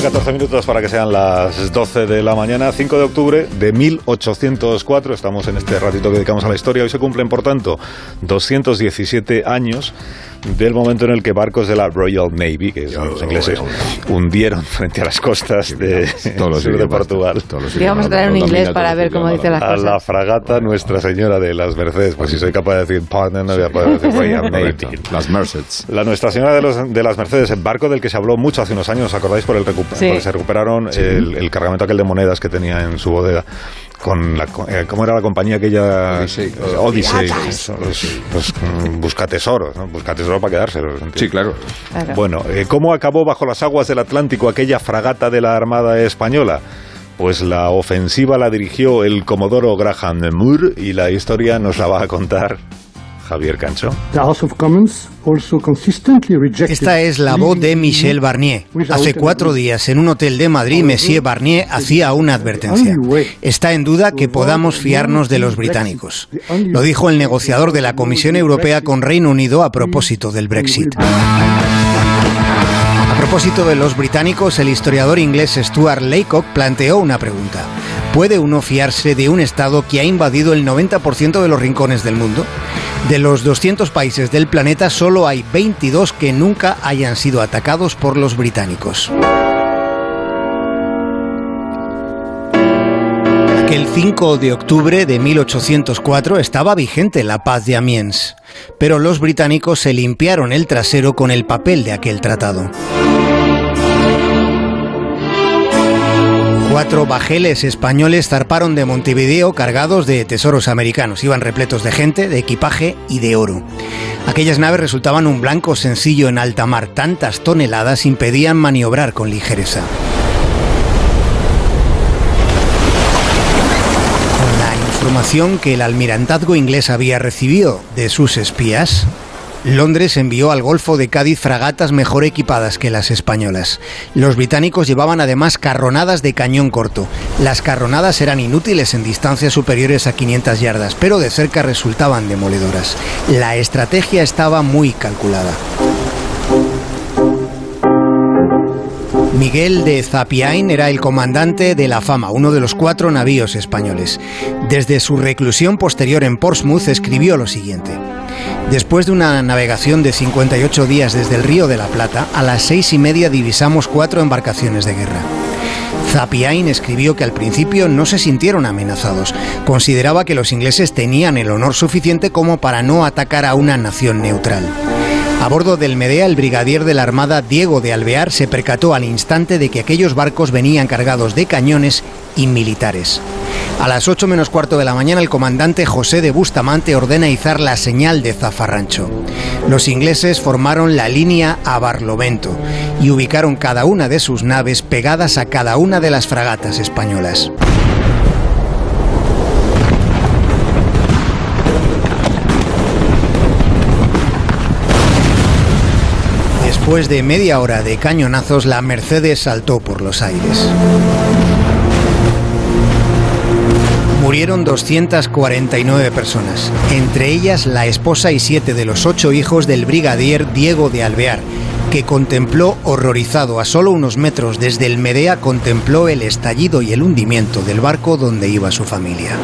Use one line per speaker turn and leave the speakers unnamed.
Faltan 14 minutos para que sean las 12 de la mañana, 5 de octubre de 1804. Estamos en este ratito que dedicamos a la historia. Hoy se cumplen, por tanto, 217 años del momento en el que barcos de la Royal Navy, que son los ingleses, hundieron frente a las costas de, sur de Portugal.
Y vamos a traer un inglés para ver cómo dice las
a
cosas.
la fragata Nuestra Señora de las Mercedes. Pues si soy capaz de decir partner, no voy a poder decir Royal Navy.
Las Mercedes.
La Nuestra Señora de, los- de las Mercedes, el barco del que se habló mucho hace unos años, ¿os acordáis? Por el recu-
Sí.
porque se recuperaron el, el cargamento aquel de monedas que tenía en su bodega. Con la, co- eh, ¿Cómo era la compañía aquella?
Odyssey.
Eh, Odyssey. Los, los, mm, busca tesoros, ¿no? Busca tesoro para quedárselos.
Sí, claro.
Claro.
Bueno, eh, ¿cómo acabó bajo las aguas del Atlántico aquella fragata de la Armada Española? Pues la ofensiva la dirigió el comodoro Graham Moore y la historia nos la va a contar Javier Cancho.
The House of Commons also consistently rejected
Esta es la voz de Michel Barnier. Hace cuatro días, en un hotel de Madrid, Monsieur Barnier hacía una advertencia. Está en duda que podamos fiarnos de los británicos. Lo dijo el negociador de la Comisión Europea con Reino Unido a propósito del Brexit. A propósito de los británicos, el historiador inglés Stuart Laycock planteó una pregunta. ¿Puede uno fiarse de un Estado que ha invadido el 90% de los rincones del mundo? De los 200 países del planeta, solo hay 22 que nunca hayan sido atacados por los británicos. Aquel 5 de octubre de 1804 estaba vigente la paz de Amiens, pero los británicos se limpiaron el trasero con el papel de aquel tratado. Cuatro bajeles españoles zarparon de Montevideo cargados de tesoros americanos. Iban repletos de gente, de equipaje y de oro. Aquellas naves resultaban un blanco sencillo en alta mar. Tantas toneladas impedían maniobrar con ligereza. Con la información que el almirantazgo inglés había recibido de sus espías, Londres envió al Golfo de Cádiz fragatas mejor equipadas que las españolas. Los británicos llevaban además carronadas de cañón corto. Las carronadas eran inútiles en distancias superiores a 500 yardas, pero de cerca resultaban demoledoras. La estrategia estaba muy calculada. Miguel de Zapiain era el comandante de la Fama, uno de los cuatro navíos españoles. Desde su reclusión posterior en Portsmouth escribió lo siguiente. Después de una navegación de 58 días desde el Río de la Plata, a las seis y media divisamos cuatro embarcaciones de guerra. Zapiain escribió que al principio no se sintieron amenazados. Consideraba que los ingleses tenían el honor suficiente como para no atacar a una nación neutral. A bordo del Medea, el brigadier de la Armada Diego de Alvear se percató al instante de que aquellos barcos venían cargados de cañones y militares. A las 8 menos cuarto de la mañana, el comandante José de Bustamante ordena izar la señal de zafarrancho. Los ingleses formaron la línea a Barlovento y ubicaron cada una de sus naves pegadas a cada una de las fragatas españolas. Después de media hora de cañonazos, la Mercedes saltó por los aires. Murieron 249 personas, entre ellas la esposa y siete de los ocho hijos del brigadier Diego de Alvear, que contempló horrorizado a solo unos metros desde el Medea, contempló el estallido y el hundimiento del barco donde iba su familia.